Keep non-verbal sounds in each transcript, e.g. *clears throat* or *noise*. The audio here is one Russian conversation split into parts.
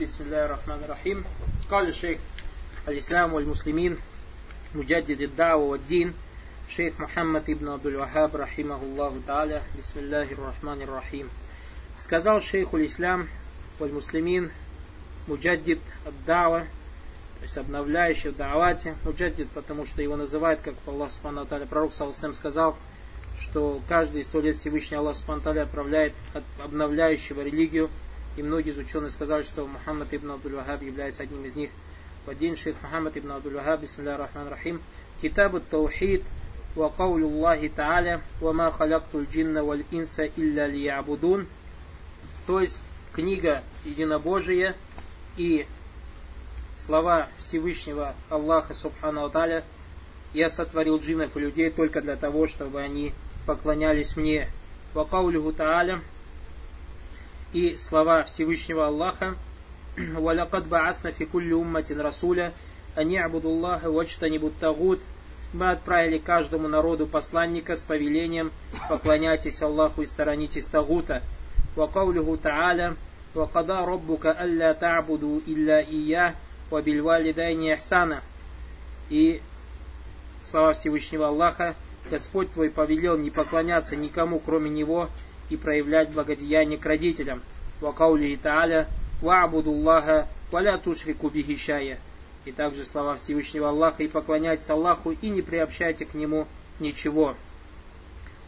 بسم الله الرحمن الرحيم قال الشيخ الإسلام والمسلمين مجدد الدعوة والدين شيخ محمد ибн Абдул Вахаб рахимахуллаху та'аля бисмиллахи рахмани рахим сказал шейху ислам валь муслимин муджаддид ад-дава то есть обновляющий в даавате муджаддид потому что его называют как Аллах Субхану Та'аля пророк Саласам сказал что каждые сто лет Всевышний Аллах Субхану Та'аля отправляет обновляющего религию и многие из ученых сказали, что Мухаммад ибн Абдул Вахаб является одним из них. Один шейх Мухаммад ибн Абдул Вахаб, бисмилля рахман рахим, Китаб таухид ва каулю Аллахи Та'аля ва ма халякту джинна валь инса илля лиябудун. То есть книга единобожия и слова Всевышнего Аллаха Субхану Та'аля я сотворил джиннов и людей только для того, чтобы они поклонялись мне. Ва каулюху Та'аля и слова Всевышнего Аллаха «Валякад баасна фи кулли умматин расуля, они абудуллаха вачтанибут тагут». Мы отправили каждому народу посланника с повелением «Поклоняйтесь Аллаху и сторонитесь тагута». وقوله تعالى وقضى ربك ألا تعبدوا إلا إياه وبالوالدين إحسانا и слова Всевышнего Аллаха Господь твой повелел не поклоняться никому, кроме Него, и проявлять благодеяние к родителям. Вакаули Тааля Ва'будуллаха валя тушрику бихишая. И также слова Всевышнего Аллаха и поклоняйтесь Аллаху и не приобщайте к Нему ничего.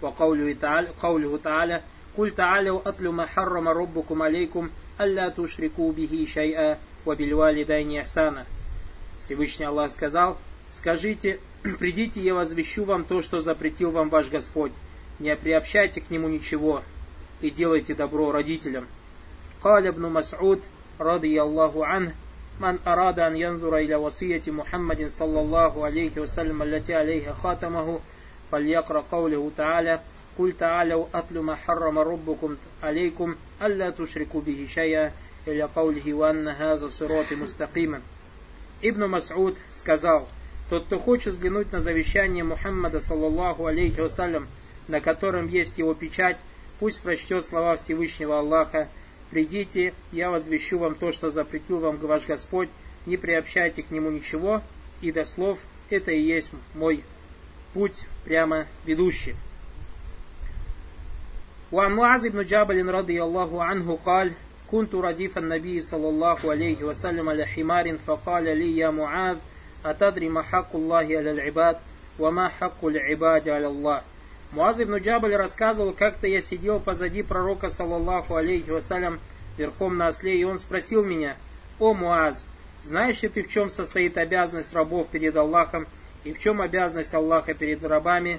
Вакаулю Тааля Куль Тааля атлю ма харрама роббукум алейкум алля тушрику бихи шай'a вабильвали дайни ахсана. Всевышний Аллах сказал, скажите, *clears throat* придите, я возвещу вам то, что запретил вам ваш Господь Не приобщайте к нему ничего, и делайте добро родителям. قال ابن مسعود رضي الله عنه من أراد أن ينظر إلى وصية محمد صلى الله عليه وسلم التي عليها خاتمه فليقرأ قوله تعالى قل تعالوا أتل ما حرم ربكم عليكم ألا تشركوا به شيئا إلى قوله وأن هذا صراط مستقيما Ибн Мас'уд сказал, тот, кто хочет взглянуть на завещание Мухаммада, саллаллаху алейхи вассалям, на котором есть его печать, Пусть прочтет слова Всевышнего Аллаха. Придите, я возвещу вам то, что запретил вам ваш Господь. Не приобщайте к нему ничего. И до слов, это и есть мой путь прямо ведущий. وعن معاذ بن جابل رضي الله عنه قال كنت رديف النبي صلى الله عليه وسلم على حمار فقال لي يا معاذ أتدري ما حق الله على العباد وما حق العباد على الله Муаз ибн Джабль рассказывал, как-то я сидел позади пророка, саллаллаху алейхи вассалям, верхом на осле, и он спросил меня, «О, Муаз, знаешь ли ты, в чем состоит обязанность рабов перед Аллахом, и в чем обязанность Аллаха перед рабами?»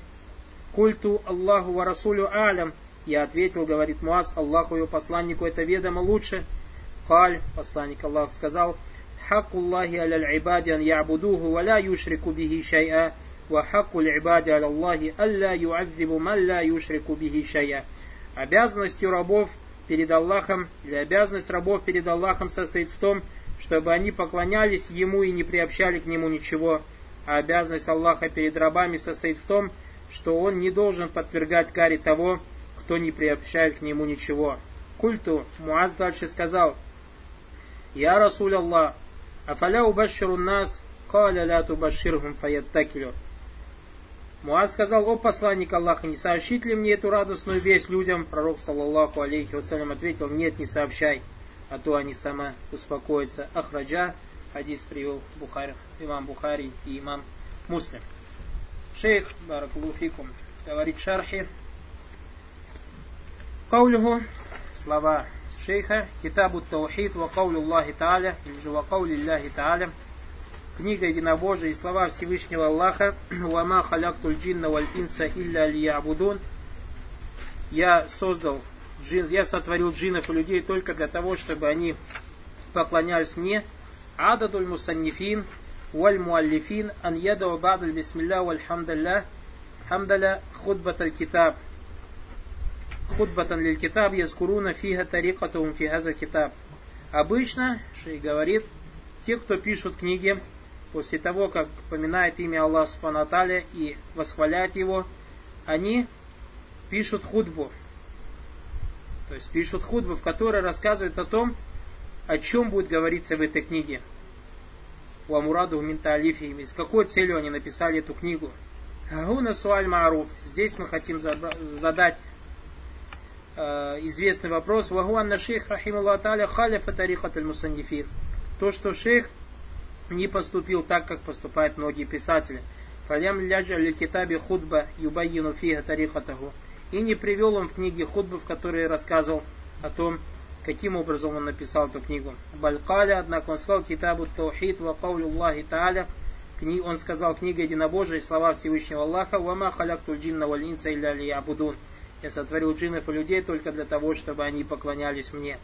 «Культу Аллаху ва Расулю алям», я ответил, говорит Муаз, Аллаху и его посланнику это ведомо лучше. Каль, посланник Аллах сказал, «Хакуллахи аля ибади ан ябудуху, ва ла юшрику бихи шай'a, وحق العباد على الله ألا يعذب من لا يشرك به شيئا. Обязанностью рабов перед Аллахом, или обязанность рабов перед Аллахом состоит в том, чтобы они поклонялись Ему и не приобщали к Нему ничего. А обязанность Аллаха перед рабами состоит в том, что Он не должен подвергать каре того, кто не приобщает к Нему ничего. Культу Муаз дальше сказал, «Я Расуль Аллах, афаля убаширу нас, каля ля тубаширхум фаяттакилю». Муаз сказал, о посланник Аллаха, не сообщит ли мне эту радостную весть людям? Пророк, саллаллаху алейхи вассалям, ответил, нет, не сообщай, а то они сама успокоятся. Ахраджа, хадис привел Бухари, имам Бухари и имам Муслим. Шейх, баракулуфикум, говорит шархи, Каулюху, слова шейха, китабу таухид, ва каулю Аллахи Тааля, или же ва каули Аллахи Тааля, книга единобожия и слова Всевышнего Аллаха «Вама халяктуль джинна валь инса илля лиябудун» Я создал джин, я сотворил джинов и людей только для того, чтобы они поклонялись мне. Ададуль мусаннифин валь муаллифин ан яда бадаль бисмилля валь хамдалля хамдаля худбаталь китаб худбатан лиль китаб язкуруна фига тарикатум фигаза китаб. Обычно, Шей говорит, те, кто пишут книги, после того, как поминает имя Аллаха Субхану и восхваляет его, они пишут худбу. То есть пишут худбу, в которой рассказывают о том, о чем будет говориться в этой книге. У Амураду Минталифи, с какой целью они написали эту книгу. Гуна Суаль Маруф. Здесь мы хотим задать э, известный вопрос. Вагуанна шейх Рахимулла Таля халифа тарихат аль То, что шейх не поступил так, как поступают многие писатели. Фалям ляджа ли китабе худба юбайину фига тарихатаху. И не привел он в книге худбы, в которой рассказывал о том, каким образом он написал эту книгу. Балькаля, однако он сказал китабу таухид ва каулю Аллахи Тааля, он сказал книга единобожия, слова Всевышнего Аллаха, вама халяктуль джинна валь инса илля абудун. Я сотворил джиннов и людей только для того, чтобы они поклонялись мне.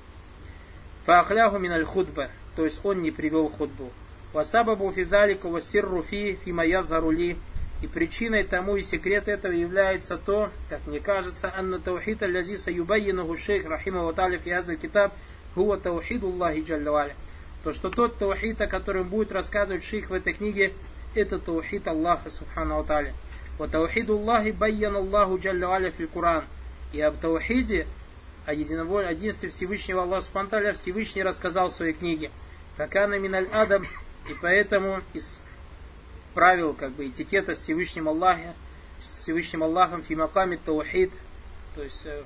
Фаахляху миналь худба, то есть он не привел худбу. Васабабу фидалика вассирру фи фима ядхарули. И причиной тому и секрет этого является то, как мне кажется, анна таухид аллазиса юбайинаху шейх рахимаху та'аля фи китаб хуа таухиду Аллахи джаллаваля. То, что тот таухид, о котором будет рассказывать шейх в этой книге, это таухид Аллаха субхану та'аля. Ва таухиду Аллахи байян Аллаху джаллаваля фи Куран. И об таухиде, о единстве Всевышнего Аллаха субхану Всевышний рассказал в своей книге. Факана миналь адам и поэтому из правил как бы этикета с Всевышним Аллахом, с Всевышним Аллахом фимаками таухид, то есть э,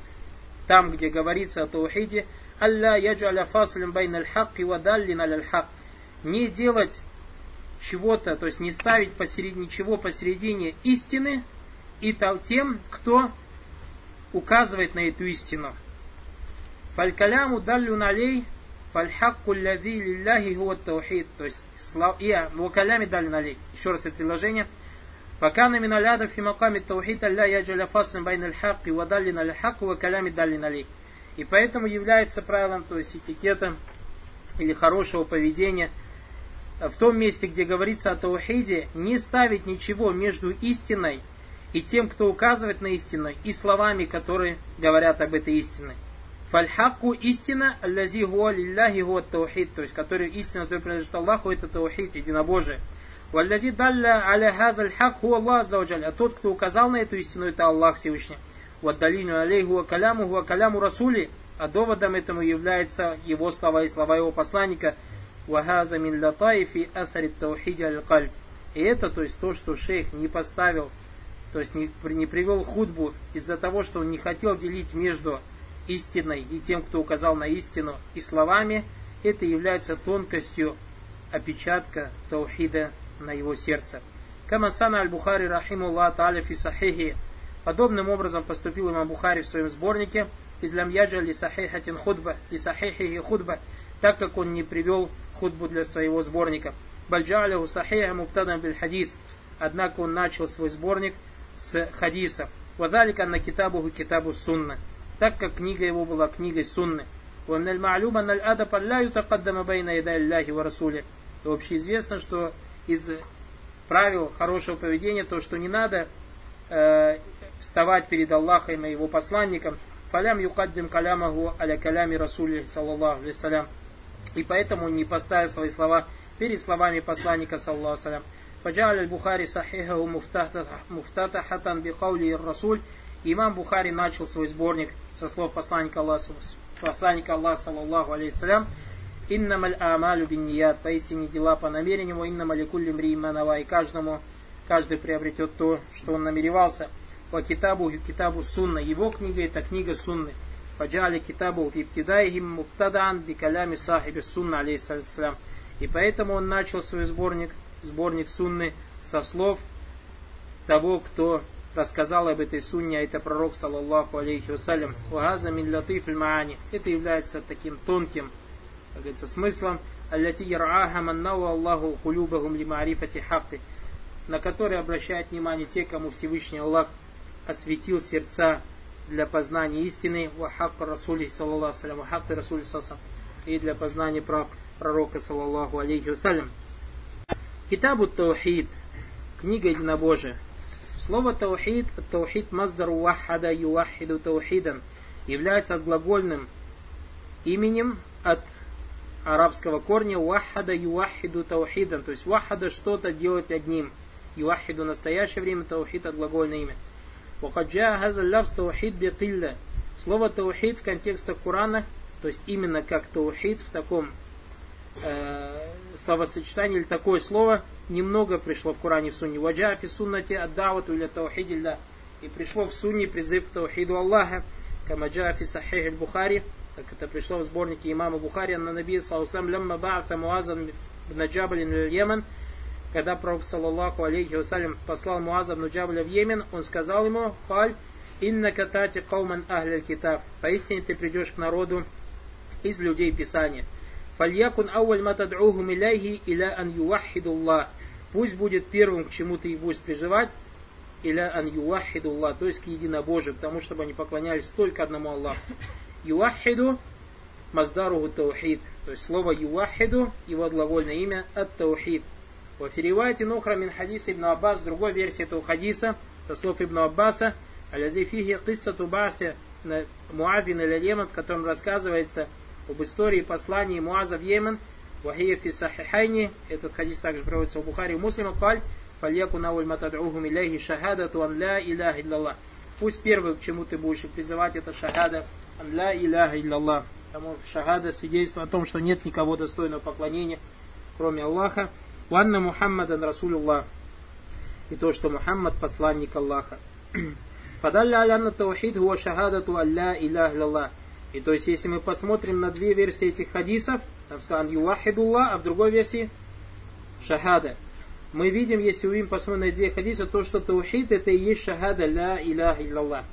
там, где говорится о таухиде, Алла яджаля фаслим байн аль-хак и вадаллин аль-хак. Не делать чего-то, то есть не ставить посередине ничего посередине истины и тем, кто указывает на эту истину. Фалькаляму даллю налей Фальхакку ляви лилляхи хуа таухид. То есть, и вакалями дали налей. Еще раз это предложение. Факана мин аляда фи маками таухид алля яджаля фаслин байн аль-хак и вадаллин аль-хак вакалями дали налей. И поэтому является правилом, то есть этикетом или хорошего поведения в том месте, где говорится о таухиде, не ставить ничего между истиной и тем, кто указывает на истину, и словами, которые говорят об этой истине. Фальхаку истина, аллази гуа лилляхи гуа таухид, то есть который истина, который принадлежит Аллаху, это таухид, единобожие. Валлази далля аля хазаль хак хуа Аллах зауджаль, а тот, кто указал на эту истину, это Аллах Всевышний. Ваддалину алейху ва каляму ва каляму расули, а доводом этому является его слова и слова его посланника. Вахаза мин латаифи асарит таухиди аль кальб. И это, то есть то, что шейх не поставил, то есть не, не привел худбу из-за того, что он не хотел делить между истиной и тем, кто указал на истину, и словами, это является тонкостью опечатка таухида на его сердце. Камансана аль-Бухари рахимуллах та'аля фи сахихи. Подобным образом поступил имам Бухари в своем сборнике из лямьяджа ли сахихатин худба, ли сахихихи худба, так как он не привел худбу для своего сборника. Бальджаляху сахиха муптадан биль хадис. Однако он начал свой сборник с хадиса. Вадалика на китабуху китабу сунна так как книга его была книгой сунны. ومن المعلوم أن الأدب لا يتقدم بين يدي الله ورسوله. И общеизвестно, что из правил хорошего поведения то, что не надо э, вставать перед Аллахом и его посланником, фалям юкаддим калямаху аля калями расули, саллаллаху алейсалям. И поэтому он не поставил свои слова перед словами посланника, саллаллаху алейсалям. فجعل البخاري صحيحه مفتتحة بقوله الرسول Имам Бухари начал свой сборник со слов посланника Аллаха, посланника Аллаха, саллаллаху алейхиссалям, «Иннамаль амалю бин ният, поистине дела по намерению, иннамаль кулли мрииманава, и каждому, каждый приобретет то, что он намеревался. По китабу китабу сунна, его книга это книга сунны. Фаджали китабу фиптидайхим муптадан бикалями сахиби сунна, алейхиссалям. И поэтому он начал свой сборник, сборник сунны со слов того, кто рассказал об этой сунне, а это пророк, саллаллаху алейхи вассалям, «Вагаза мин латиф маани». Это является таким тонким, как говорится, смыслом, «Аллати ярааха маннау Аллаху ли маарифати хакки», на который обращает внимание те, кому Всевышний Аллах осветил сердца для познания истины, вахак расули, саллаллаху салям, вахак расули сасам, и для познания прав пророка, саллаллаху алейхи вассалям. Китабу Таухид, книга единобожия. Слово таухид, таухид маздар вахада ювахиду таухидан, является глагольным именем от арабского корня вахада ювахиду таухидан, то есть вахада что-то делать одним. Ювахиду в настоящее время, таухид от глагольное имя. Вахаджа хазаллавс таухид бекилля. Слово таухид в контексте Корана, то есть именно как таухид в таком э, словосочетание или такое слово немного пришло в Коране в Сунне. Ваджа фи суннати аддавату или таухидилля. И пришло в Сунне призыв к таухиду Аллаха. Камаджа фи сахих бухари как это пришло в сборнике имама Бухари на Наби Саласлам лямма ба'ата Муазан на Джабалин в Йемен, когда Пророк, саллаллаху алейхи вассалям, послал Муаза в Джабаля в Йемен, он сказал ему, «Халь, инна катати кауман ахляль китаб». Поистине ты придешь к народу из людей Писания. Фальякун ауаль матад'ухум иляхи иля ан ювахидуллах. Пусть будет первым, к чему ты будешь призывать, иля ан ювахидуллах, то есть к единобожию, потому чтобы они поклонялись только одному Аллаху. Юахиду маздаруху таухид. То есть слово юахиду, его глагольное имя, от таухид. Во фиривайте нухра мин хадиса ибн Аббас, другой версии этого хадиса, со слов ибн Аббаса, алязи фихи киссату баси Муавин или Йемен, в котором рассказывается об истории послания Муаза в Йемен, Вахия фи сахихайни, этот хадис также проводится у Бухари и Муслима, каль, фальяку науль матад'ухум иляхи шахадату ан ля иляха иллаллах. Пусть первое, к чему ты будешь призывать, это шахада, ля иляха илляллах. Потому шахада свидетельство о том, что нет никого достойного поклонения, кроме Аллаха. Ванна Мухаммадан Расулуллах. И то, что Мухаммад посланник Аллаха. *clears throat* Фадалля алянна таухид хуа шахадату алля илях лаллах. И то есть, если мы посмотрим на две версии этих хадисов, там сказано «Юахидулла», а в другой версии «Шахада». Мы видим, если увидим, посмотрим на две хадиса, то, что таухид это и есть шахада «Ла илляха илляллах».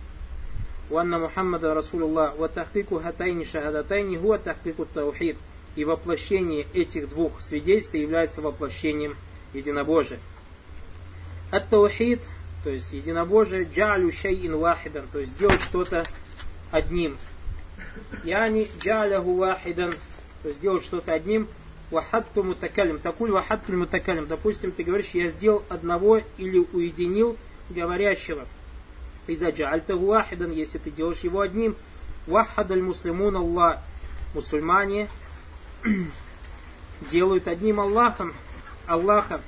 «Уанна Мухаммада Расулуллах» «Ва тахтику хатайни шахадатайни хуа тахтику таухид». И воплощение этих двух свидетельств является воплощением единобожия. Ат-таухид, то есть единобожие, джалю шейин вахидан, то есть делать что-то одним – Яни джаляху вахидан, то есть делать что-то одним. Вахатту мутакалим, такуль вахатту мутакалим. Допустим, ты говоришь, я сделал одного или уединил говорящего. Иза джальтаху вахидан, если ты делаешь его одним, вахадаль муслимун Аллах. Мусульмане *clears throat* делают одним Аллахом, Аллаха,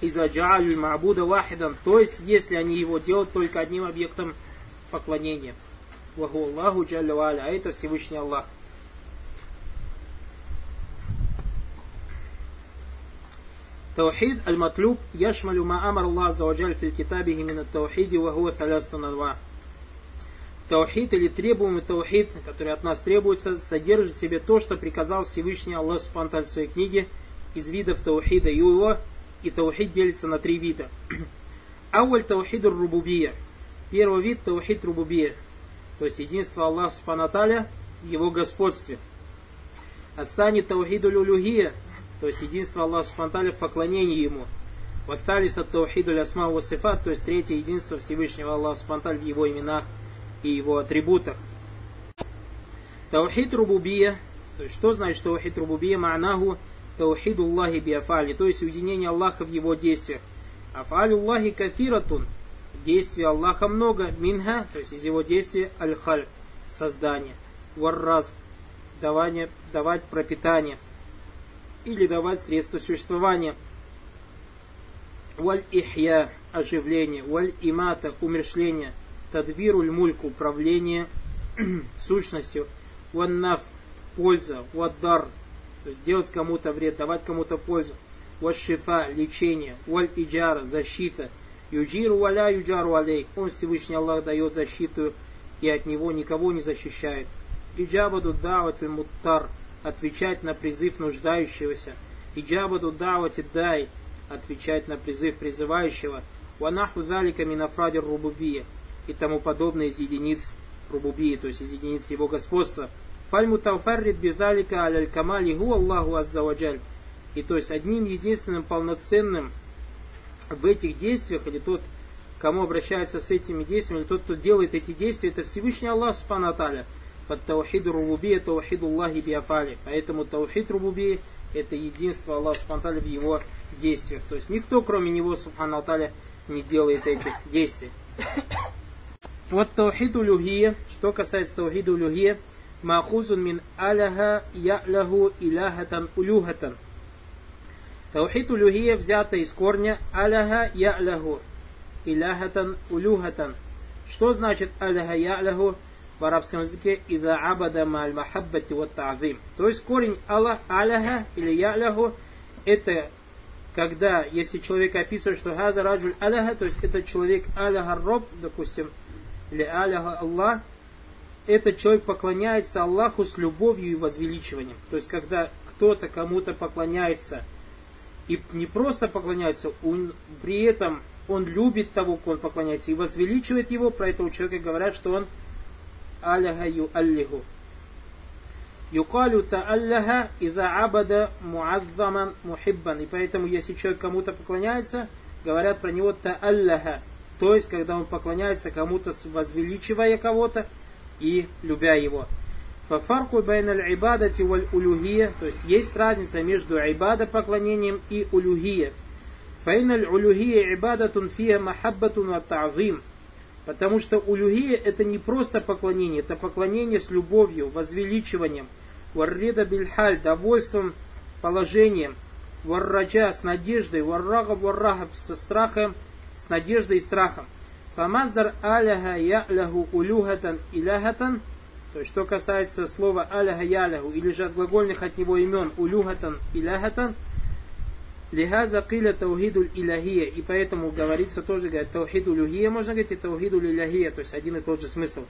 иза джалю ма'буда вахидан, то есть, если они его делают только одним объектом поклонения. Ваху Аллаху Джалля Валя, а это Всевышний Аллах. Таухид аль-матлюб яшмалю ма амар Аллах заваджаль фил китабихи мин таухиди ва хуа талястунадва. Таухид или требуемый таухид, который от нас требуется, содержит в себе то, что приказал Всевышний Аллах Субханталь в своей книге из видов таухида и его, и таухид делится на три вида. *clears throat* Ауль Таухид рубубия. Первый вид таухид рубубия то есть единство Аллаха Субтитры в его господстве. Астани таухид улюхия, то есть единство Аллаха Субтитры в поклонении Ему. Ватталис от таухиду лясма васифат, то есть третье единство Всевышнего Аллаха Субтитры в его именах и его атрибутах. Таухид рубубия, то есть что значит таухид рубубия? Ма'наху таухид Аллахи биафали, то есть уединение Аллаха в его действиях. Афалю Аллахи кафиратун, действия Аллаха много, минха, то есть из его действия аль-халь, создание, варраз, давание, давать пропитание, или давать средства существования. Валь ихья – оживление, валь имата – умершление, тадбируль мульк – управление *clears throat* сущностью, ваннаф – польза, ваддар – то есть делать кому-то вред, давать кому-то пользу, шифа лечение, валь иджара – защита, юджиру валя юджару алей – он Всевышний Аллах дает защиту и от него никого не защищает. Иджабаду дават муттар – отвечать на призыв нуждающегося. Иджабаду давати дай, отвечать на призыв призывающего. Ванаху залика минафрадир рубубия и тому подобное из единиц рубубии, то есть из единиц его господства. Фальму тауфаррид бидалика аляль камали гу Аллаху аззаваджаль. И то есть одним единственным полноценным в этих действиях, или тот, кому обращается с этими действиями, или тот, кто делает эти действия, это Всевышний Аллах Субхану Аталя. Под таухид рубубия таухид Аллахи биафали. Поэтому таухид рубубия это единство Аллаха Субхану в его действиях. То есть никто, кроме него, Субхану Аталя, не делает этих действий. Вот таухид улюхия, что касается таухид улюхия, махузун мин аляха я'ляху иляхатан улюхатан. Таухид улюхия взято из корня аляха я'ляху иляхатан улюхатан. Что значит аляха я'ляху? в арабском языке «Ида абада маль махаббати вот та'зим». То есть корень Аллах, аляха или яляху это когда, если человек описывает, что газа раджуль аляха, то есть это человек аляха роб, допустим, или аляха Аллах, этот человек поклоняется Аллаху с любовью и возвеличиванием. То есть, когда кто-то кому-то поклоняется, и не просто поклоняется, он, при этом он любит того, кому он поклоняется, и возвеличивает его, про этого человека говорят, что он аляха ю аллиху. Юкалю та'аллаха иза абада муаззаман мухиббан. И поэтому, если человек кому-то поклоняется, говорят про него та'аллаха. То есть, когда он поклоняется кому-то, возвеличивая кого-то и любя его. Фафарку байн аль-ибадати валь улюхия, то есть есть разница между ибада поклонением и улюхия. Файн аль-улюхия ибадатун фия махаббатун ва. Потому что улюхия это не просто поклонение, это поклонение с любовью, возвеличиванием, варрида бильхаль, довольством, положением, варраджа с надеждой, варрага варрахаб со страхом, с надеждой и страхом. Фамаздар аляха я'ляху улюхатан иляхатан, то есть, что касается слова аляха яляху, или же от глагольных от него имен улюхатан иляхатан, Лихаза киля таухиду иляхия. И поэтому говорится тоже, говорит, таухиду люхия, можно говорить, и таухиду иляхия, то есть один и тот же смысл.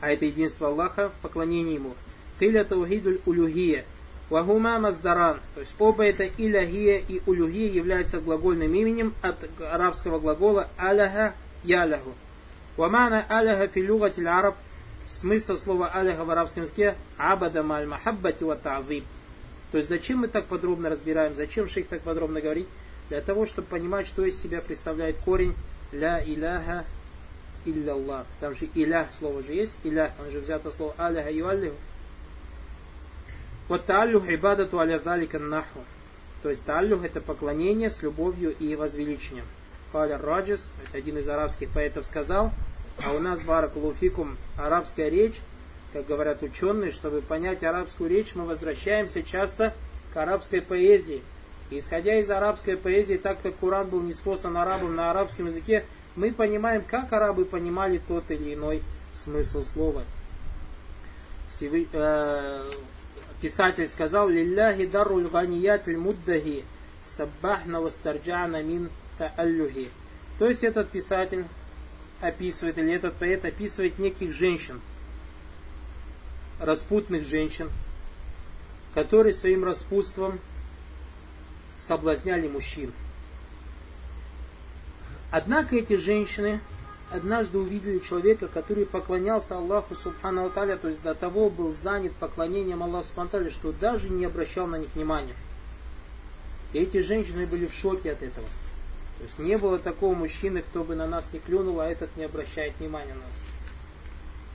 А это единство Аллаха в поклонении Ему. Киля таухиду улюхия. Вагума маздаран. То есть оба это иляхия и улюхия являются глагольным именем от арабского глагола аляха яляху. Вамана аляха филюгатиль араб. Смысл слова аляха в арабском языке абада маль махаббати ва. То есть зачем мы так подробно разбираем, зачем шейх так подробно говорит? Для того, чтобы понимать, что из себя представляет корень ля иляха илляллах. Там же илях слово же есть, илях, он же взято слово аляха юаллиху. Вот тааллюх ибадату аля залика наху. То есть тааллюх это поклонение с любовью и возвеличением. Каля Раджис, то есть один из арабских поэтов сказал, а у нас баракулуфикум арабская речь как говорят ученые, чтобы понять арабскую речь, мы возвращаемся часто к арабской поэзии. Исходя из арабской поэзии, так как Куран был неспослан арабам на арабском языке, мы понимаем, как арабы понимали тот или иной смысл слова. Всевы, э, писатель сказал, «Лилляхи даруль ганиятиль муддахи, саббахна вастарджана мин тааллюхи». То есть этот писатель описывает, или этот поэт описывает неких женщин – распутных женщин, которые своим распутством соблазняли мужчин. Однако эти женщины однажды увидели человека, который поклонялся Аллаху Субхану Аталя, то есть до того был занят поклонением Аллаху Субхану Аталя, что даже не обращал на них внимания. И эти женщины были в шоке от этого. То есть не было такого мужчины, кто бы на нас не клюнул, а этот не обращает внимания на нас.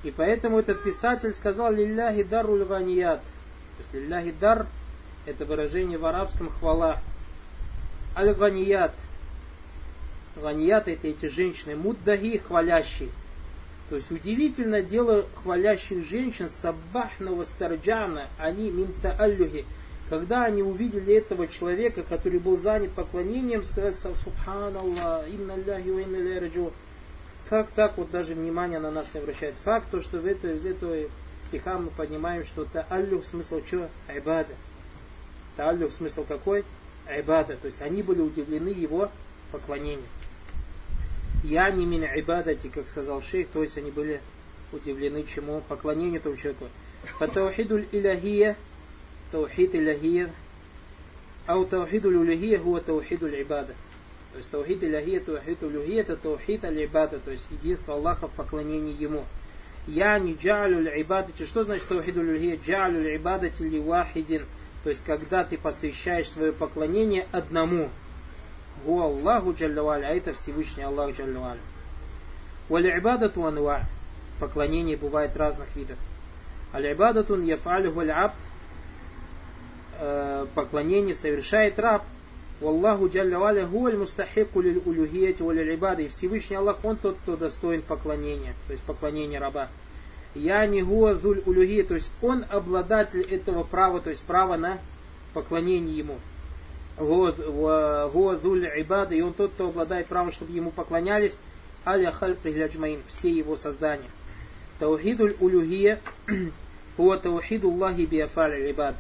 И поэтому этот писатель сказал «Лилляхи даруль ганият». То есть «Лилляхи дар» – это выражение в арабском хвала. Аль-ганият. Ганият – это эти женщины. Муддахи – хвалящие. То есть удивительно дело хвалящих женщин саббахного старджана, они минта аллюхи. Когда они увидели этого человека, который был занят поклонением, сказали Субханаллах, инна Аллахи ва инна как так вот даже внимание на нас не обращает? Факт, то, что в этой, из этого стиха мы понимаем, что тааллюх смысл что? Айбада. Тааллюх смысл какой? Айбада. То есть они были удивлены его поклонением. Я не мин айбадати, как сказал шейх, то есть они были удивлены чему? Поклонению тому человеку. Фатаухидуль иляхия, таухид иляхия, ау таухидуль улихия, хуа таухидуль ибада. То есть таухид иляхия, таухид улюхия, это таухид аль-ибада, то есть единство Аллаха в поклонении Ему. Я не джалю аль-ибадати. Что значит таухид улюхия? Джалю аль-ибадати ли вахидин. То есть когда ты посвящаешь свое поклонение одному. Гу Аллаху джаллаваль, а это Всевышний Аллах джаллаваль. Валь-ибадату анва. Поклонение бывает разных видов. Аль-ибадатун яфалю валь-абд. Э, поклонение совершает раб. Wallahu Джалля Гуаль Мустахику Лиль Улюхияти Валиль Ибады. И Всевышний Аллах, Он тот, кто достоин поклонения, то есть поклонения раба. Я не Гуа Зуль Улюхия, то есть Он обладатель этого права, то есть права на поклонение Ему. Гуа Зуль Ибады, и Он тот, кто обладает правом, чтобы Ему поклонялись. Аля Хальк Все Его создания. Таухидуль улюхия *clears throat* хуа таухиду Аллахи биафаль ибад.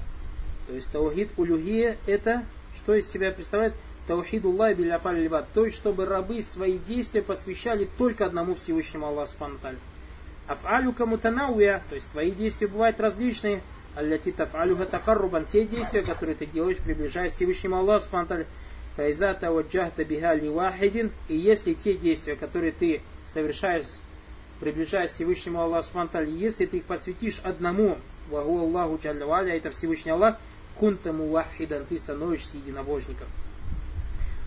То есть таухид улюхия это что из себя представляет? Таухиду Аллахи биафаль ибад. То есть чтобы рабы свои действия посвящали только одному Всевышнему Аллаху Субхану Афалюка мутанауя, то есть твои действия бывают различные. Алляти тафалюха такаррубан, те действия, которые ты делаешь, приближаясь Всевышнему Аллаху Субхану Файза таваджахта биха вахидин. И если те действия, которые ты совершаешь, приближаясь Всевышнему Аллаху Субхану если ты их посвятишь одному, вагу Аллаху Джаллаваля, это Всевышний Аллах, кунта мувахидан, ты становишься единобожником.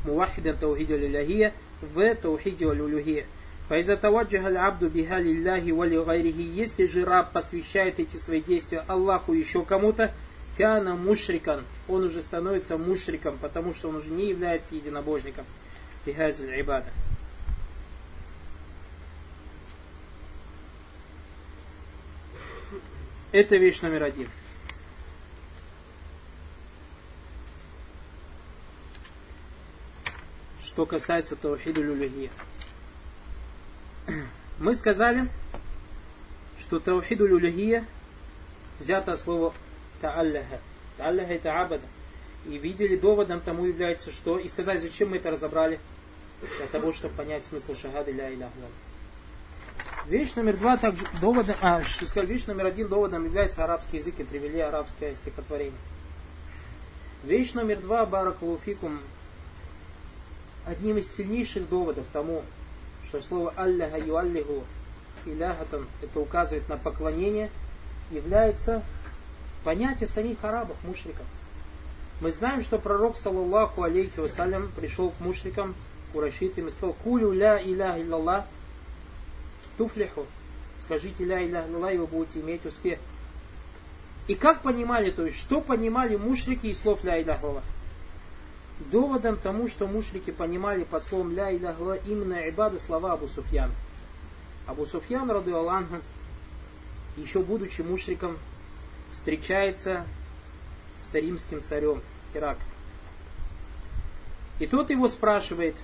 Мувахидан таухидя лиляхия, в таухидя лулюхия. Файза таваджаха абду биха лилляхи вали гайрихи, если же раб посвящает эти свои действия Аллаху еще кому-то, кана мушрикан, он уже становится мушриком, потому что он уже не является единобожником. Бихазиль ибада. Это вещь номер один. Что касается Таухиду Люлюхия. Мы сказали, что Таухиду Люлюхия взято слово та'алляха. Та'алляха это абада. И видели доводом тому является что? И сказать, зачем мы это разобрали? Для того, чтобы понять смысл шахады ля иля Вещь номер два также доводом, а, что сказали, вещь номер один доводом является арабский язык и привели арабское стихотворение. Вещь номер два, баракулуфикум, одним из сильнейших доводов тому, что слово алляха юаллиху иляхатан, это указывает на поклонение, является понятие самих арабов, мушриков. Мы знаем, что пророк, саллаллаху алейхи вассалям, пришел к мушрикам, курашитам и сказал, кулю ля иляха иллаллах, туфлиху. Скажите ля иляха иллаллах, и вы будете иметь успех. И как понимали, то есть, что понимали мушрики из слов ля иляха иллаллах? Доводом тому, что мушрики понимали под словом ля иляха иллаллах именно ибада слова Абу Суфьян. Абу Суфьян, раду Аллаху, еще будучи мушриком, встречается с римским царем Ирак. И тот его спрашивает,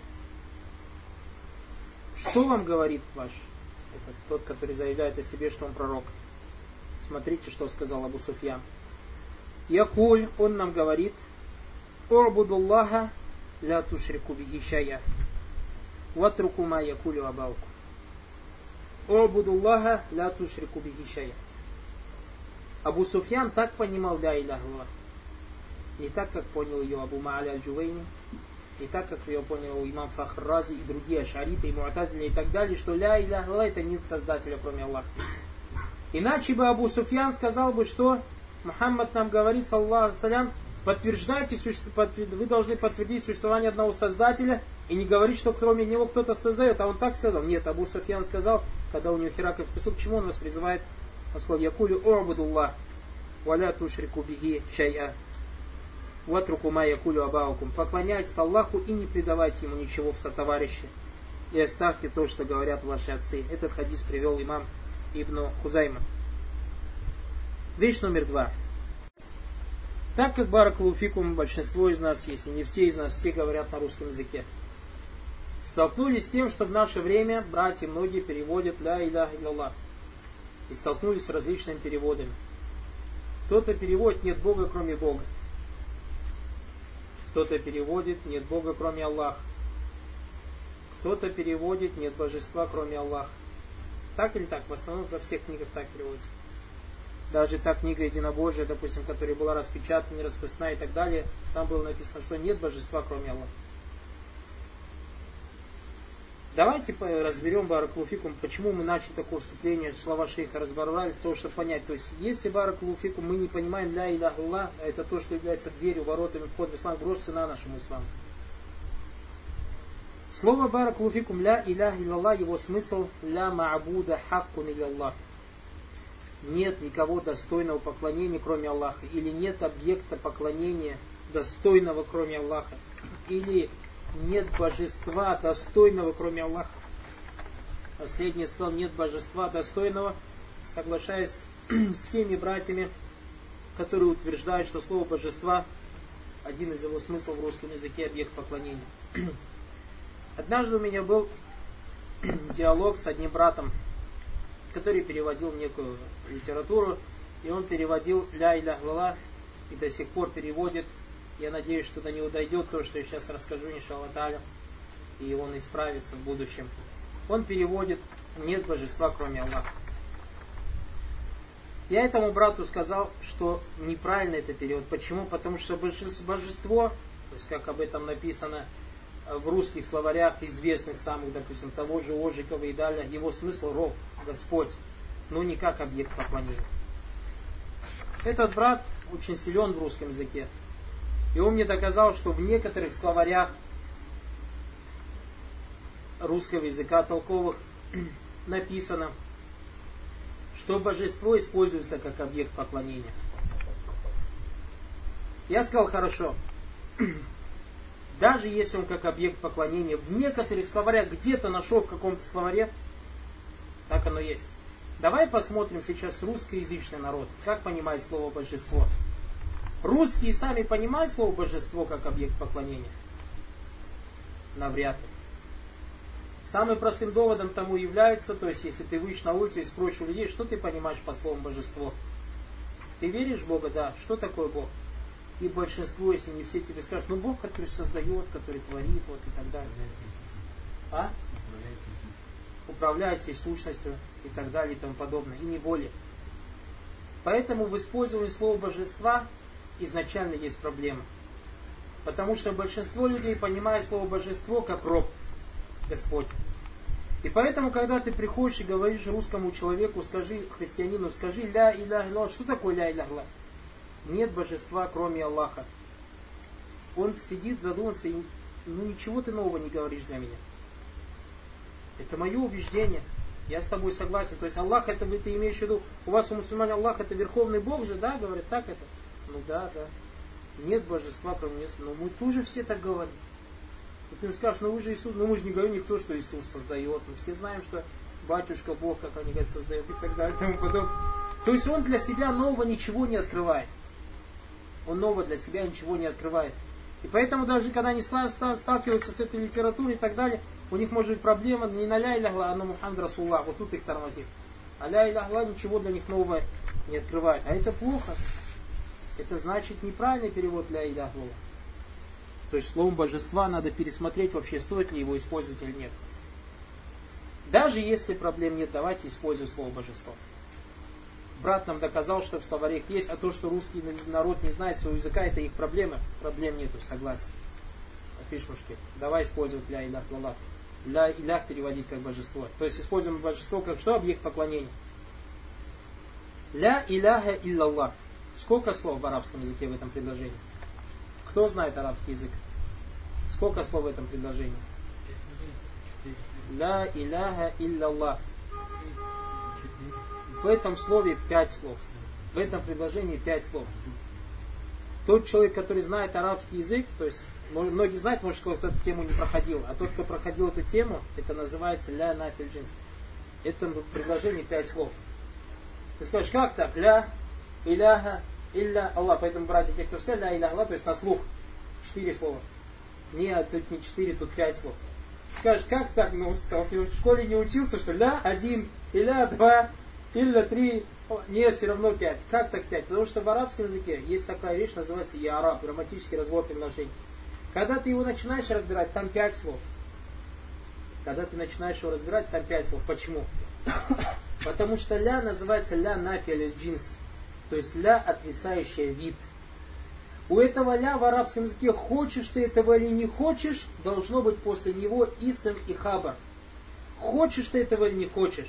что вам говорит ваш, это тот, который заявляет о себе, что он пророк. Смотрите, что сказал Абу Суфьян. Якуль, он нам говорит, Орбудуллаха ля тушрику бихишая. Ватруку ма якулю абауку. Орбудуллаха ля тушрику бихишая. Абу Суфьян так понимал ля иляха Не так, как понял ее Абу Ма'аля аль-Джувейни, не так, как ее понял имам Фахр Рази и другие ашариты, и муатазили и так далее, что ля иляха это нет создателя, кроме Аллаха. Иначе бы Абу Суфьян сказал бы, что Мухаммад нам говорит, саллаху салям, подтверждайте, вы должны подтвердить существование одного создателя и не говорить, что кроме него кто-то создает. А он так сказал. Нет, Абу Суфьян сказал, когда у него Херакл спросил, к чему он вас призывает, он сказал, Якулю Орбудуллах, валя тушрику бихи шай'a. Ватруку ма якулю абаукум. Поклоняйтесь Аллаху и не предавайте ему ничего в сотоварищи. И оставьте то, что говорят ваши отцы. Этот хадис привел имам Ибн Хузайма. Вещь номер два. Так как Баракулуфикум большинство из нас, если не все из нас, все говорят на русском языке, столкнулись с тем, что в наше время братья многие переводят «Ля иляха илlallah» и столкнулись с различными переводами. Кто-то переводит «нет Бога, кроме Бога». Кто-то переводит «нет Бога, кроме Аллаха». Кто-то переводит «нет божества, кроме Аллаха». Так или так? В основном во всех книгах так переводится. Даже та книга Единобожия, допустим, которая была распечатана, не распространена и так далее, там было написано, что нет божества, кроме Аллаха. Давайте разберем Баракулуфикум, почему мы начали такое вступление, слова шейха разборвали, для того, чтобы понять. То есть, если Баракулуфикум мы не понимаем ля иля Аллах, это то, что является дверью, воротами, вход в ислам, грош цена нашему исламу. Слово Баракулуфикум ля иля Аллах, его смысл ля ма'буда хаккун Аллах. Нет никого достойного поклонения, кроме Аллаха. Или нет объекта поклонения достойного, кроме Аллаха. Или нет божества достойного, кроме Аллаха. Последний сказал, нет божества достойного, соглашаясь *clears throat* с теми братьями, которые утверждают, что слово божества, один из его смыслов в русском языке, объект поклонения. *clears throat* Однажды у меня был *clears throat* диалог с одним братом, который переводил некую литературу, и он переводил ля иля глала, и до сих пор переводит. Я надеюсь, что до него дойдет то, что я сейчас расскажу, иншаллах и он исправится в будущем. Он переводит «нет божества, кроме Аллаха». Я этому брату сказал, что неправильно это перевод. Почему? Потому что божество, то есть как об этом написано в русских словарях, известных самых, допустим, того же Ожикова и далее, его смысл ров, Господь, но не как объект поклонения. Этот брат очень силен в русском языке. И он мне доказал, что в некоторых словарях русского языка толковых *clears throat* написано, что божество используется как объект поклонения. Я сказал, хорошо, *clears throat* даже если он как объект поклонения, в некоторых словарях где-то нашел в каком-то словаре, так оно есть. Давай посмотрим сейчас русскоязычный народ, как понимает слово божество. Русские сами понимают слово божество как объект поклонения? Навряд ли. Самым простым доводом тому является, то есть если ты выйдешь на улицу и спросишь у людей, что ты понимаешь по словам божество? Ты веришь в Бога? Да. Что такое Бог? И большинство, если не все тебе скажут, ну Бог, который создает, который творит, вот и так далее. А? Управляет всей сущностью и так далее и тому подобное. И не более. Поэтому в использовании слова божества изначально есть проблема. Потому что большинство людей понимает слово божество как роб, Господь. И поэтому, когда ты приходишь и говоришь русскому человеку, скажи христианину, скажи ля иля илля, что такое ля иля илля? Нет божества, кроме Аллаха. Он сидит, задумался, и ну ничего ты нового не говоришь для меня. Это мое убеждение. Я с тобой согласен. То есть Аллах это вы ты имеешь в виду, у вас у мусульман Аллах это верховный Бог же, да, говорят, так это? Ну да, да. Нет божества, кроме Него. Но мы тоже все так говорим. И ты им скажешь, ну вы же Иисус, ну мы же не говорим никто, что Иисус создает. Мы все знаем, что батюшка Бог, как они говорят, создает и так далее и тому подобное. То есть он для себя нового ничего не открывает. Он нового для себя ничего не открывает. И поэтому даже когда они сталкиваются с этой литературой и так далее, у них может быть проблема не на ля иляхла, а на Мухаммад Расуллах. Вот тут их тормозит. А ля иляхла ничего для них нового не открывает. А это плохо. Это значит неправильный перевод ля иляхла. То есть словом божества надо пересмотреть вообще, стоит ли его использовать или нет. Даже если проблем нет, давайте используем слово божество. Брат нам доказал, что в словарях есть, а то, что русский народ не знает своего языка, это их проблема. Проблем нету, согласен. Фишмушки. Давай использовать ля илях лалах. Ля илях переводить как божество. То есть используем божество как что? Объект поклонения. Ля иляха иллаллах. Сколько слов в арабском языке в этом предложении? Кто знает арабский язык? Сколько слов в этом предложении? Ля иляха иллаллах. В этом слове пять слов. В этом предложении пять слов. Тот человек, который знает арабский язык, то есть многие знают, может, кто эту тему не проходил, а тот, кто проходил эту тему, это называется ля нафиль джинс. Это предложение пять слов. Ты скажешь, как так? Ля, иляха, илля Аллах. Поэтому, братья, те, кто сказали, ля, илля Аллах, то есть на слух. Четыре слова. Нет, тут не четыре, тут пять слов. Скажешь, как так? Ну, в школе не учился, что ля один, иля два, Илля три, нет, все равно пять. Как так пять? Потому что в арабском языке есть такая вещь, называется яраб, грамматический разбор предложений. Когда ты его начинаешь разбирать, там пять слов. Когда ты начинаешь его разбирать, там пять слов. Почему? *coughs* Потому что ля называется ля нафи или джинс. То есть ля отрицающая вид. У этого ля в арабском языке, хочешь ты этого или не хочешь, должно быть после него исм и хабар. Хочешь ты этого или не хочешь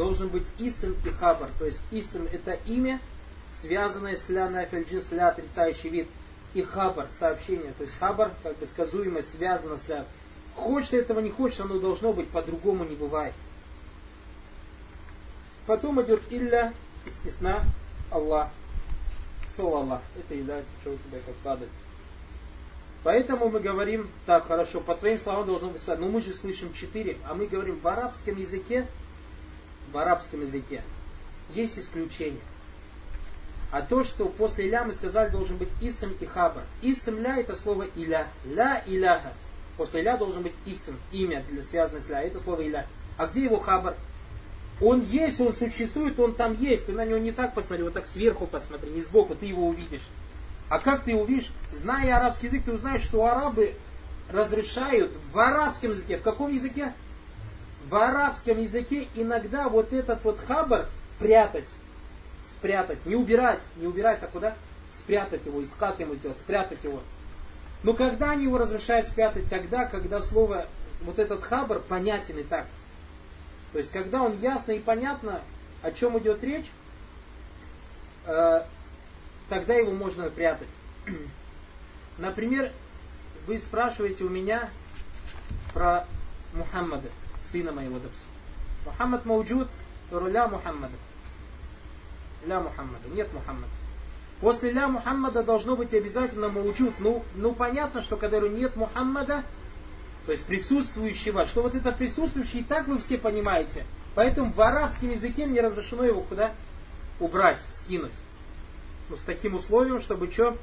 должен быть исм и хабар. То есть исм это имя, связанное с ля нафельджис, ля отрицающий вид, и хабар, сообщение. То есть хабар, как бы сказуемо, связано с ля. Хочешь этого не хочешь, оно должно быть, по-другому не бывает. Потом идет илля, естественно, Аллах. Слово Аллах. Это является, что у тебя как падает. Поэтому мы говорим, так, хорошо, по твоим словам должно быть но мы же слышим четыре, а мы говорим в арабском языке в арабском языке. Есть исключение. А то, что после ля мы сказали, должен быть исм и хабар. Исм ля это слово иля. Ля иляха. После ля должен быть исм, имя, связанное с ля. Это слово иля. А где его хабар? Он есть, он существует, он там есть. Ты на него не так посмотри, вот так сверху посмотри, не сбоку, ты его увидишь. А как ты увидишь? Зная арабский язык, ты узнаешь, что арабы разрешают в арабском языке. В каком языке? В арабском языке иногда вот этот вот хабар прятать. Спрятать. Не убирать. Не убирать, а куда? Спрятать его, искать ему сделать, спрятать его. Но когда они его разрешают спрятать? Тогда, когда слово, вот этот хабар понятен и так. То есть, когда он ясно и понятно, о чем идет речь, э, тогда его можно прятать. Например, вы спрашиваете у меня про Мухаммада, сына моего допустим. Мухаммад Мауджуд, ля Мухаммада. Ля Мухаммада, нет Мухаммада. После ля Мухаммада должно быть обязательно Мауджуд. Ну, ну понятно, что когда нет Мухаммада, то есть присутствующего, что вот это присутствующий, и так вы все понимаете. Поэтому в арабском языке мне разрешено его куда убрать, скинуть. Ну, с таким условием, чтобы что?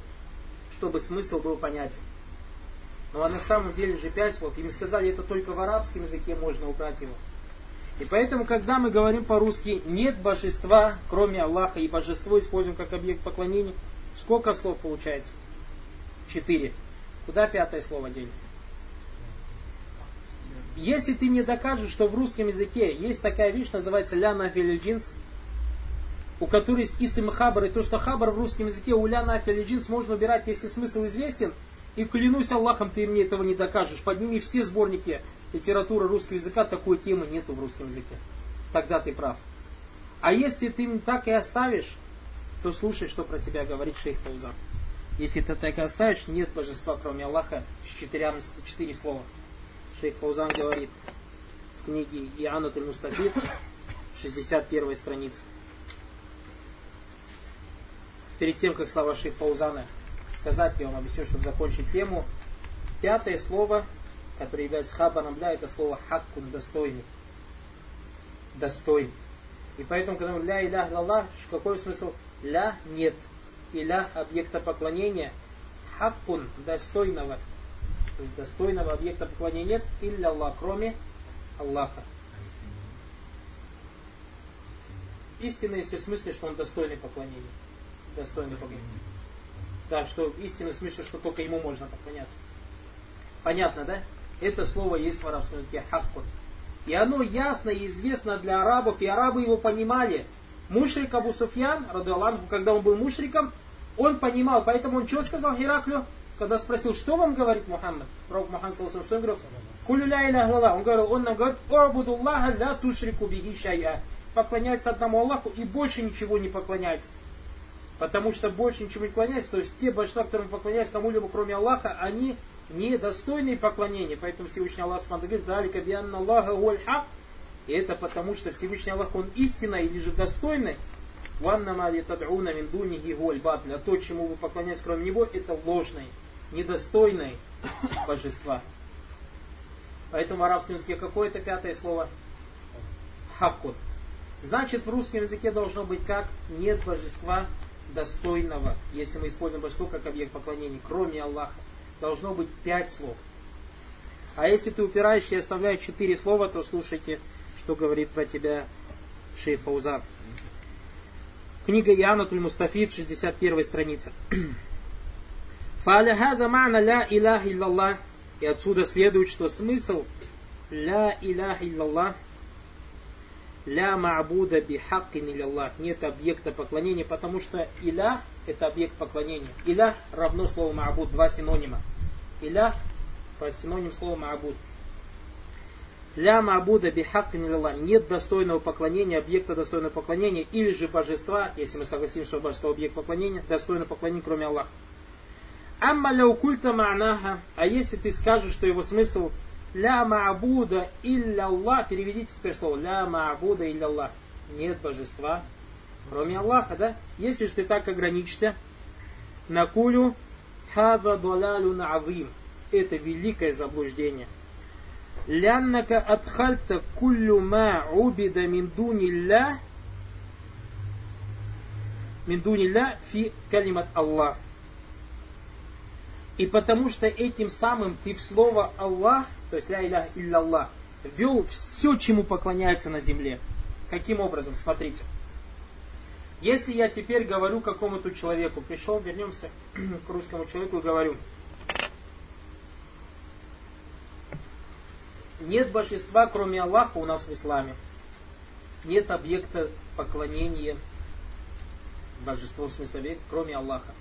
Чтобы смысл был понятен. Ну а на самом деле же пять слов. Им сказали, это только в арабском языке можно убрать его. И поэтому, когда мы говорим по-русски, нет божества, кроме Аллаха, и божество используем как объект поклонения, сколько слов получается? Четыре. Куда пятое слово денем? Если ты мне докажешь, что в русском языке есть такая вещь, называется ляна джинс, у которой есть исм хабар, и то, что хабар в русском языке у ляна джинс можно убирать, если смысл известен, и клянусь Аллахом, ты мне этого не докажешь. Подними все сборники литературы русского языка, такой темы нету в русском языке. Тогда ты прав. А если ты так и оставишь, то слушай, что про тебя говорит шейх Фаузан. Если ты так и оставишь, нет божества, кроме Аллаха, четыре, четыре слова. Шейх Фаузан говорит в книге Иоанна Туль-Мустафид, 61 страница. Перед тем, как слова Шейх Фаузана сказать, я вам объясню, чтобы закончить тему. Пятое слово, которое является хабаром для, это слово хаккун, достойный. Достойный. И поэтому, когда мы ля илях Аллах, какой смысл? Ля нет. Иля объекта поклонения. Хаккун достойного. То есть достойного объекта поклонения нет. Илля Аллах, кроме Аллаха. Истина, если в смысле, что он достойный поклонения. Достойный поклонения. Да, что истинный смысл, что только ему можно поклоняться. Понятно, да? Это слово есть в арабском языке хаккун. И оно ясно и известно для арабов, и арабы его понимали. Мушрик Абу Суфьян, Радуаллаху, когда он был мушриком, он понимал, поэтому он что сказал Хераклю, когда спросил, что вам говорит Мухаммад? Пророк Мухаммад, что он говорил? Кулю ля Он говорил, он нам говорит, Орбудуллаха ля тушрику биги шая. Поклоняется одному Аллаху и больше ничего не поклоняется. Потому что больше ничего не поклоняется, то есть те божества, которым поклоняются кому-либо, кроме Аллаха, они недостойные поклонения. Поэтому Всевышний Аллах говорит, «Далика бианна Аллаха хак». И это потому, что Всевышний Аллах, Он истинный или же достойный. «Ваннама литад'уна мин дунихи голь батля». То, чему вы поклоняетесь, кроме Него, это ложное, недостойное *coughs* божества. Поэтому в арабском языке какое это пятое слово? Хаккут. Значит, в русском языке должно быть как? Нет божества достойного, если мы используем божество как объект поклонения, кроме Аллаха, должно быть пять слов. А если ты упираешься и оставляешь четыре слова, то слушайте, что говорит про тебя Шейх Фаузан. Книга Иоанна Туль-Мустафид, 61 страница. *clears throat* Фа'аля мана ля илях иллаллах. И отсюда следует, что смысл ля илях иллаллах ля ма'буда бихаккин или Аллах. Нет объекта поклонения, потому что иля это объект поклонения. Иля равно слову ма'буд, два синонима. Иля по синоним слова ма'буд. Ля ма'буда бихаккин или Аллах. Нет достойного поклонения, объекта достойного поклонения, или же божества, если мы согласимся, что божество объект поклонения, достойно поклонения, кроме Аллаха. Амма ля укульта ма'наха, а если ты скажешь, что его смысл Ля ма'буда илля. Переведите теперь слово. Ля ма'буда илля. Нет божества, кроме Аллаха, да? Если же ты так ограничишься, накулю хаза далалю азим. Это великое заблуждение. Ляннака атхальта куллю ма убида мин дунилля мин дунилля фи калимат Аллах. И потому что этим самым ты в слово Аллах, то есть ля иля илля Аллах, ввел все, чему поклоняются на земле. Каким образом? Смотрите. Если я теперь говорю какому-то человеку, пришел, вернемся *clears throat* к русскому человеку и говорю, нет божества, кроме Аллаха у нас в исламе. Нет объекта поклонения божеству в смысле, кроме Аллаха.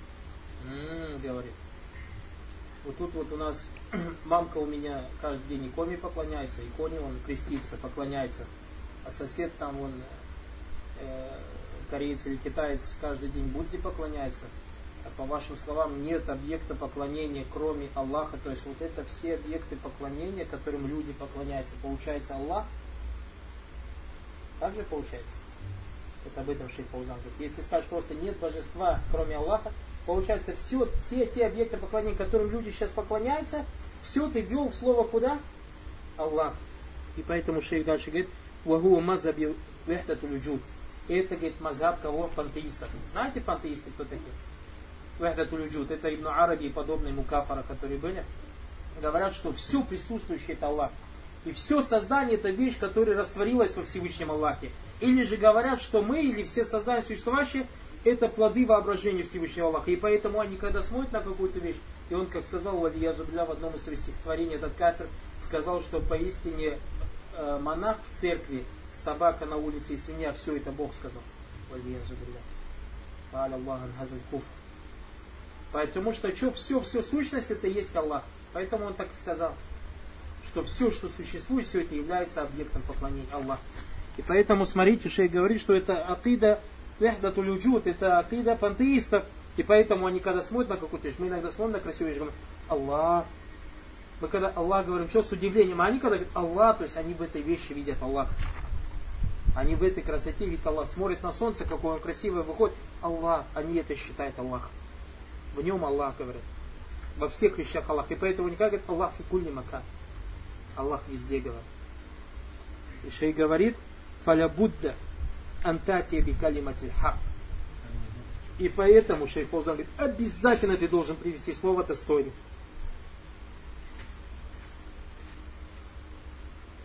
М-м, говорит. Вот тут вот у нас *clears throat* мамка у меня каждый день иконе поклоняется, иконе он крестится, поклоняется. А сосед там он э, кореец или китаец каждый день Будде поклоняется. А по вашим словам нет объекта поклонения, кроме Аллаха. То есть вот это все объекты поклонения, которым люди поклоняются. Получается Аллах. Так же получается. Это об этом Шейх Фаузан говорит. Если скажешь просто нет божества, кроме Аллаха, получается все, все те объекты поклонения, которым люди сейчас поклоняются, все ты ввел в слово куда? Аллах. И поэтому шейх дальше говорит, Вагу мазаби вехтату люджуд. Это, говорит, мазаб кого? Пантеистов. Знаете пантеисты кто такие? Вехтату люджуд. Это Ибн Араби и подобные мукафара, которые были. Говорят, что все присутствующее это Аллах. И все создание это вещь, которая растворилась во Всевышнем Аллахе. Или же говорят, что мы или все создания существующие, это плоды воображения Всевышнего Аллаха. И поэтому они, когда смотрят на какую-то вещь, и он, как сказал Валия Зубля в одном из своих стихотворений, этот кафир, сказал, что поистине э, монах в церкви, собака на улице и свинья, все это Бог сказал. Валия Зубля. Потому что что, все, все сущность это есть Аллах. Поэтому он так и сказал, что все, что существует, все это является объектом поклонения Аллаху. И поэтому, смотрите, шейх говорит, что это атида вехдату люджут, это атида пантеистов. И поэтому они, когда смотрят на какую-то вещь, мы иногда смотрим на красивую вещь, говорим, Аллах. Мы когда Аллах говорим, что с удивлением, а они когда говорят Аллах, то есть они в этой вещи видят Аллах. Они в этой красоте видят Аллах. Смотрят на солнце, какое он красивое выходит. Аллах, они это считают Аллах. В нем Аллах говорит. Во всех вещах Аллах. И поэтому никак говорит Аллах фикульни мака. Аллах везде говорит. И шей говорит, фаля Будда أن تأتي بكلمة الحق. И поэтому шейх Фаузан говорит, обязательно ты должен привести слово достойно.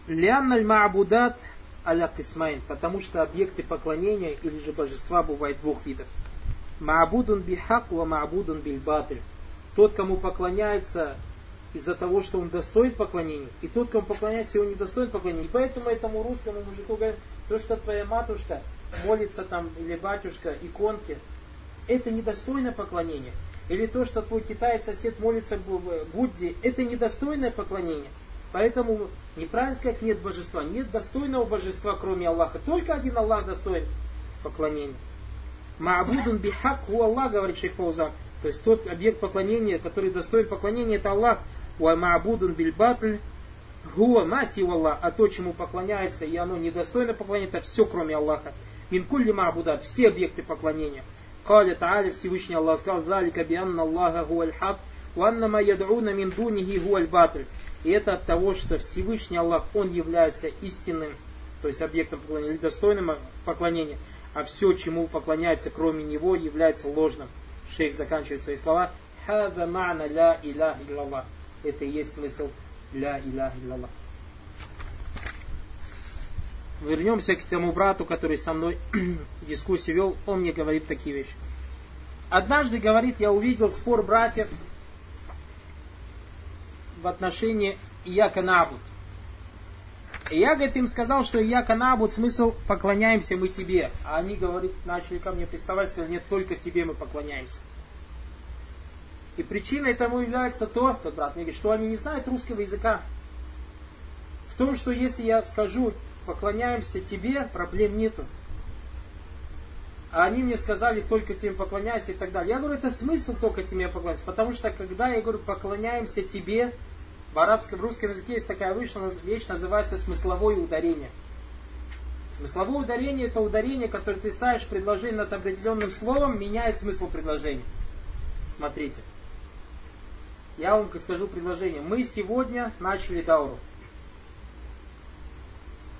لأن المعبودات على قسمين, потому что объекты поклонения или же божества бывают двух видов. معبود بحق ومعبود بالباطل. Тот, кому поклоняется из-за того, что он достоин поклонения, и тот, кому поклоняется, и он не достоин поклонения. И поэтому этому русскому мужику говорят, то, что твоя матушка молится там, или батюшка, иконке, это недостойное поклонение. Или то, что твой китаец сосед молится Будде, это недостойное поклонение. Поэтому неправильно сказать нет божества. Нет достойного божества, кроме Аллаха. Только один Аллах достоин поклонения. Маабудун бихак у Аллах, говорит шейх Фауза. То есть тот объект поклонения, который достоин поклонения, это Аллах. Уа маабудун бильбатль Гуа маси Аллах, а то, чему поклоняется, и оно недостойно это все, кроме Аллаха. Минкулли маабудат, все объекты поклонения. Каля Тааля Всевышний Аллах сказал, «Залика бианна Аллаха гуаль хак, ваннама ядруна мин дунихи гуаль батль». И это от того, что Всевышний Аллах, Он является истинным, то есть объектом поклонения, или достойным поклонения, а все, чему поклоняется, кроме Него, является ложным. Шейх заканчивает свои слова. «Хада ма'на ля илях иллаллах». Это и есть смысл ля илях иллаллах. Вернемся к тому брату, который со мной *clears throat* дискуссию вел. Он мне говорит такие вещи. Однажды, говорит, я увидел спор братьев в отношении Ияка Набут. И я, говорит, им сказал, что Ияка Набут, смысл поклоняемся мы тебе. А они, говорит, начали ко мне приставать, сказали, нет, только тебе мы поклоняемся. И причиной тому является то, тот брат мне говорит, что они не знают русского языка. В том, что если я скажу поклоняемся тебе, проблем нету. А они мне сказали, только тебе поклоняйся и так далее. Я говорю, это смысл только тебе поклоняться. Потому что когда я говорю, поклоняемся тебе, в арабском, в русском языке есть такая вещь, вещь называется смысловое ударение. Смысловое ударение это ударение, которое ты ставишь предложение над определенным словом, меняет смысл предложения. Смотрите. Я вам скажу предложение. Мы сегодня начали дауру.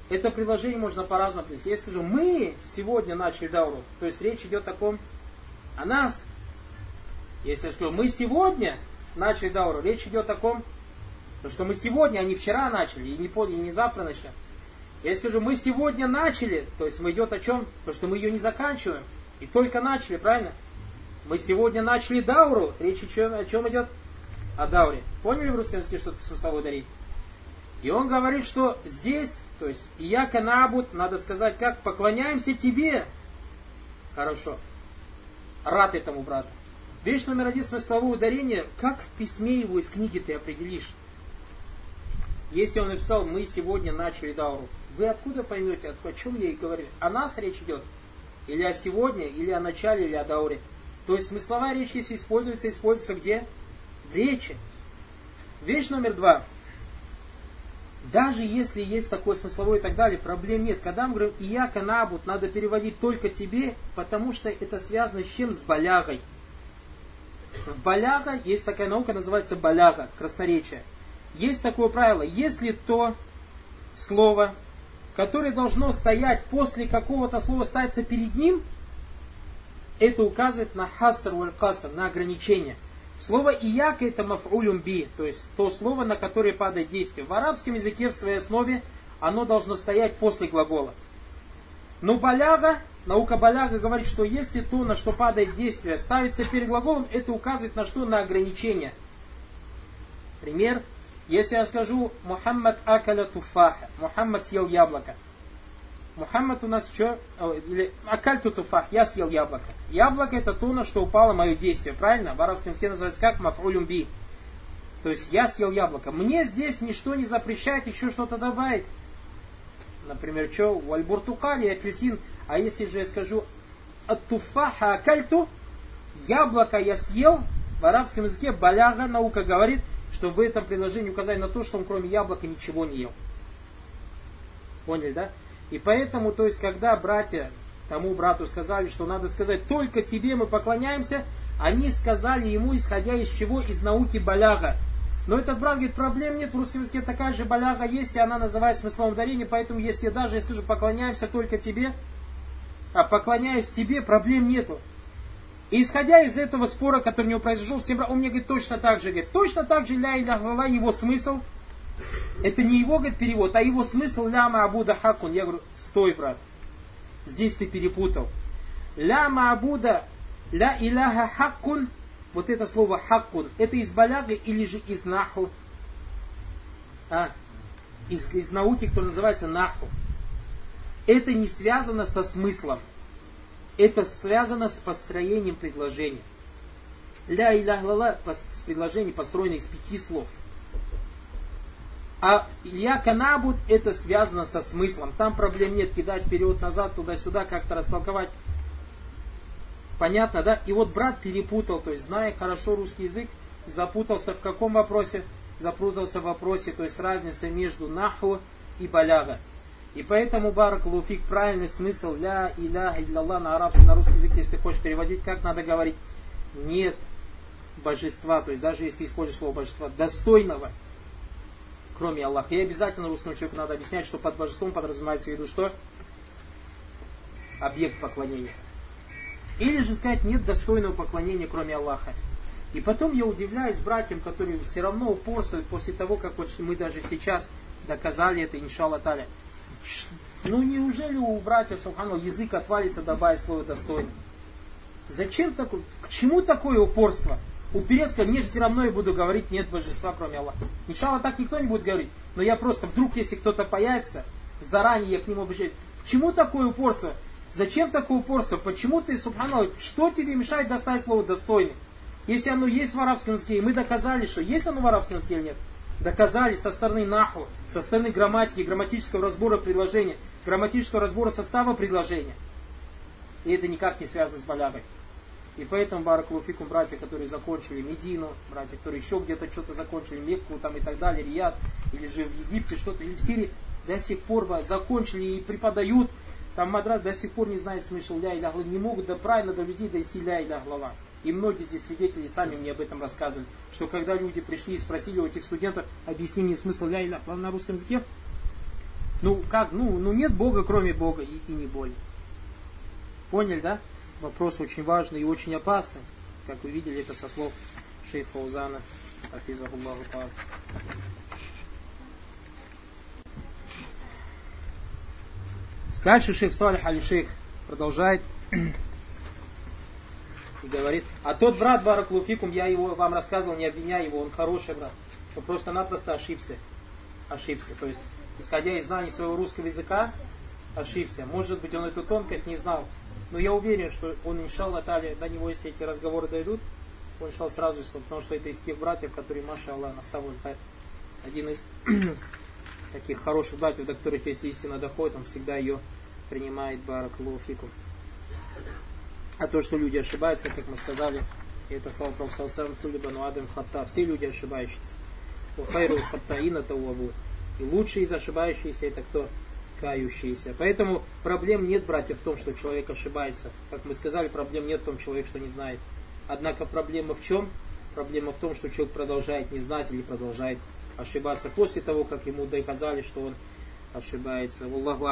Это предложение можно по-разному привести. Я скажу, мы сегодня начали дауру, то есть речь идет о ком? О нас. Если я скажу, мы сегодня начали дауру, речь идет о ком? Что мы сегодня, а не вчера начали, и не, и не завтра начнем. Я скажу, мы сегодня начали, то есть мы идет о чем? То, что мы ее не заканчиваем. И только начали, правильно? Мы сегодня начали дауру. Речь о чем, о чем идет? О дауре. Поняли в русском языке, что это смысловой дарить? И он говорит, что здесь, то есть Ияка Набут, надо сказать, как поклоняемся тебе. Хорошо. Рад этому брату. Вещь номер один смысловое ударение, как в письме его из книги ты определишь? Если он написал, мы сегодня начали дауру, вы откуда поймете, о чем я и говорю? О нас речь идет? Или о сегодня, или о начале, или о дауре? То есть смысловая речь, если используется, используется где? Речи. Вещь номер два. Даже если есть такое смысловое и так далее, проблем нет. Когда мы говорим «Ияка набут», надо переводить только тебе, потому что это связано с чем? С балягой. В баляга есть такая наука, называется баляга, красноречие. Есть такое правило, если то слово, которое должно стоять после какого-то слова, ставится перед ним, это указывает на хаср валь на ограничение – Слово ияка это маф'улюм би, то есть то слово, на которое падает действие. В арабском языке в своей основе оно должно стоять после глагола. Но баляга, наука баляга говорит, что если то, на что падает действие, ставится перед глаголом, это указывает на что? На ограничение. Пример. Если я скажу Мухаммад акаля туфаха, Мухаммад съел яблоко. Мухаммад у нас что? Или акальту туфах, я съел яблоко. Яблоко это то, на что упало мое действие, правильно? В арабском языке называется как мафрулюм би. То есть я съел яблоко. Мне здесь ничто не запрещает еще что-то добавить. Например, что? Вальбуртукали, апельсин. А если же я скажу от туфаха акальту, яблоко я съел, в арабском языке баляга наука говорит, что в этом предложении указали на то, что он кроме яблока ничего не ел. Поняли, да? И поэтому, то есть, когда братья тому брату сказали, что надо сказать, только тебе мы поклоняемся, они сказали ему, исходя из чего? Из науки баляга. Но этот брат говорит, проблем нет, в русском языке такая же баляга есть, и она называет смыслом ударения, поэтому если даже я скажу, поклоняемся только тебе, а поклоняюсь тебе, проблем нету. И исходя из этого спора, который у него произошел с тем, он мне говорит точно так же, говорит, точно так же ля иля его смысл – это не его, говорит, перевод, а его смысл ляма абуда хакун. Я говорю, стой, брат, здесь ты перепутал. Ляма абуда ля иляха хакун, вот это слово хакун, это из баляги или же из наху? А, из, из науки, которая называется наху. Это не связано со смыслом. Это связано с построением предложения. Ля лала предложение построено из пяти слов. А Илья Канабут это связано со смыслом. Там проблем нет кидать вперед-назад, туда-сюда, как-то растолковать. Понятно, да? И вот брат перепутал, то есть зная хорошо русский язык, запутался в каком вопросе? Запутался в вопросе, то есть разница между наху и баляга. И поэтому, Барак Луфик, правильный смысл ля иля илlallah на арабском, на русский язык, если ты хочешь переводить, как надо говорить? Нет божества, то есть даже если используешь слово божества, достойного кроме Аллаха. И обязательно русскому человеку надо объяснять, что под божеством подразумевается в виду что? Объект поклонения. Или же сказать, нет достойного поклонения, кроме Аллаха. И потом я удивляюсь братьям, которые все равно упорствуют после того, как вот мы даже сейчас доказали это, иншалла таля. Ну неужели у братьев Субхану язык отвалится добавить слово достойно? Зачем такое? К чему такое упорство? Упереться, нет, все равно я буду говорить, нет божества, кроме Аллаха. Иншалла так никто не будет говорить. Но я просто, вдруг, если кто-то появится, заранее я к нему обращаюсь. Почему такое упорство? Зачем такое упорство? Почему ты, субханаллах, что тебе мешает доставить слово достойный? Если оно есть в арабском языке, и мы доказали, что есть оно в арабском языке или нет, доказали со стороны наху, со стороны грамматики, грамматического разбора предложения, грамматического разбора состава предложения. И это никак не связано с балягой. И поэтому, Баракулуфикум, братья, которые закончили Медину, братья, которые еще где-то что-то закончили, Мекку там и так далее, Рияд, или же в Египте что-то, или в Сирии, до сих пор закончили и преподают, там мадрас до сих пор не знает смысл ля иля не могут до правильно до людей дойти ля иля глава. И многие здесь свидетели сами мне об этом рассказывали, что когда люди пришли и спросили у этих студентов, объясни мне смысл ля иля на русском языке, ну как, ну, ну нет Бога кроме Бога и, и не более. Поняли, да? Вопрос очень важный и очень опасный. Как вы видели, это со слов шейх Фаузана, Афизахуллаху Дальше шейх Салих Али Шейх продолжает и говорит, а тот брат Бараклуфикум, я его вам рассказывал, не обвиняй его, он хороший брат. Он просто-напросто ошибся. Ошибся. То есть, исходя из знаний своего русского языка, ошибся. Может быть, он эту тонкость не знал. Но я уверен, что он, иншалла, Тали, до него, если эти разговоры дойдут, он шел сразу, потому что это из тех братьев, которые, маша Аллах, на самом один из *clears throat* таких хороших братьев, до которых, если истина доходит, он всегда ее принимает баракалуфикум. А то, что люди ошибаются, как мы сказали, и это слава Пророку Тулибану Адам Хатта, все люди ошибающиеся. Ухайру Хаттаина Тауабу. И лучший из ошибающихся это кто? Кающиеся. Поэтому проблем нет, братья, в том, что человек ошибается. Как мы сказали, проблем нет в том, человек что не знает. Однако проблема в чем? Проблема в том, что человек продолжает не знать или продолжает ошибаться после того, как ему доказали, что он ошибается. Аллаху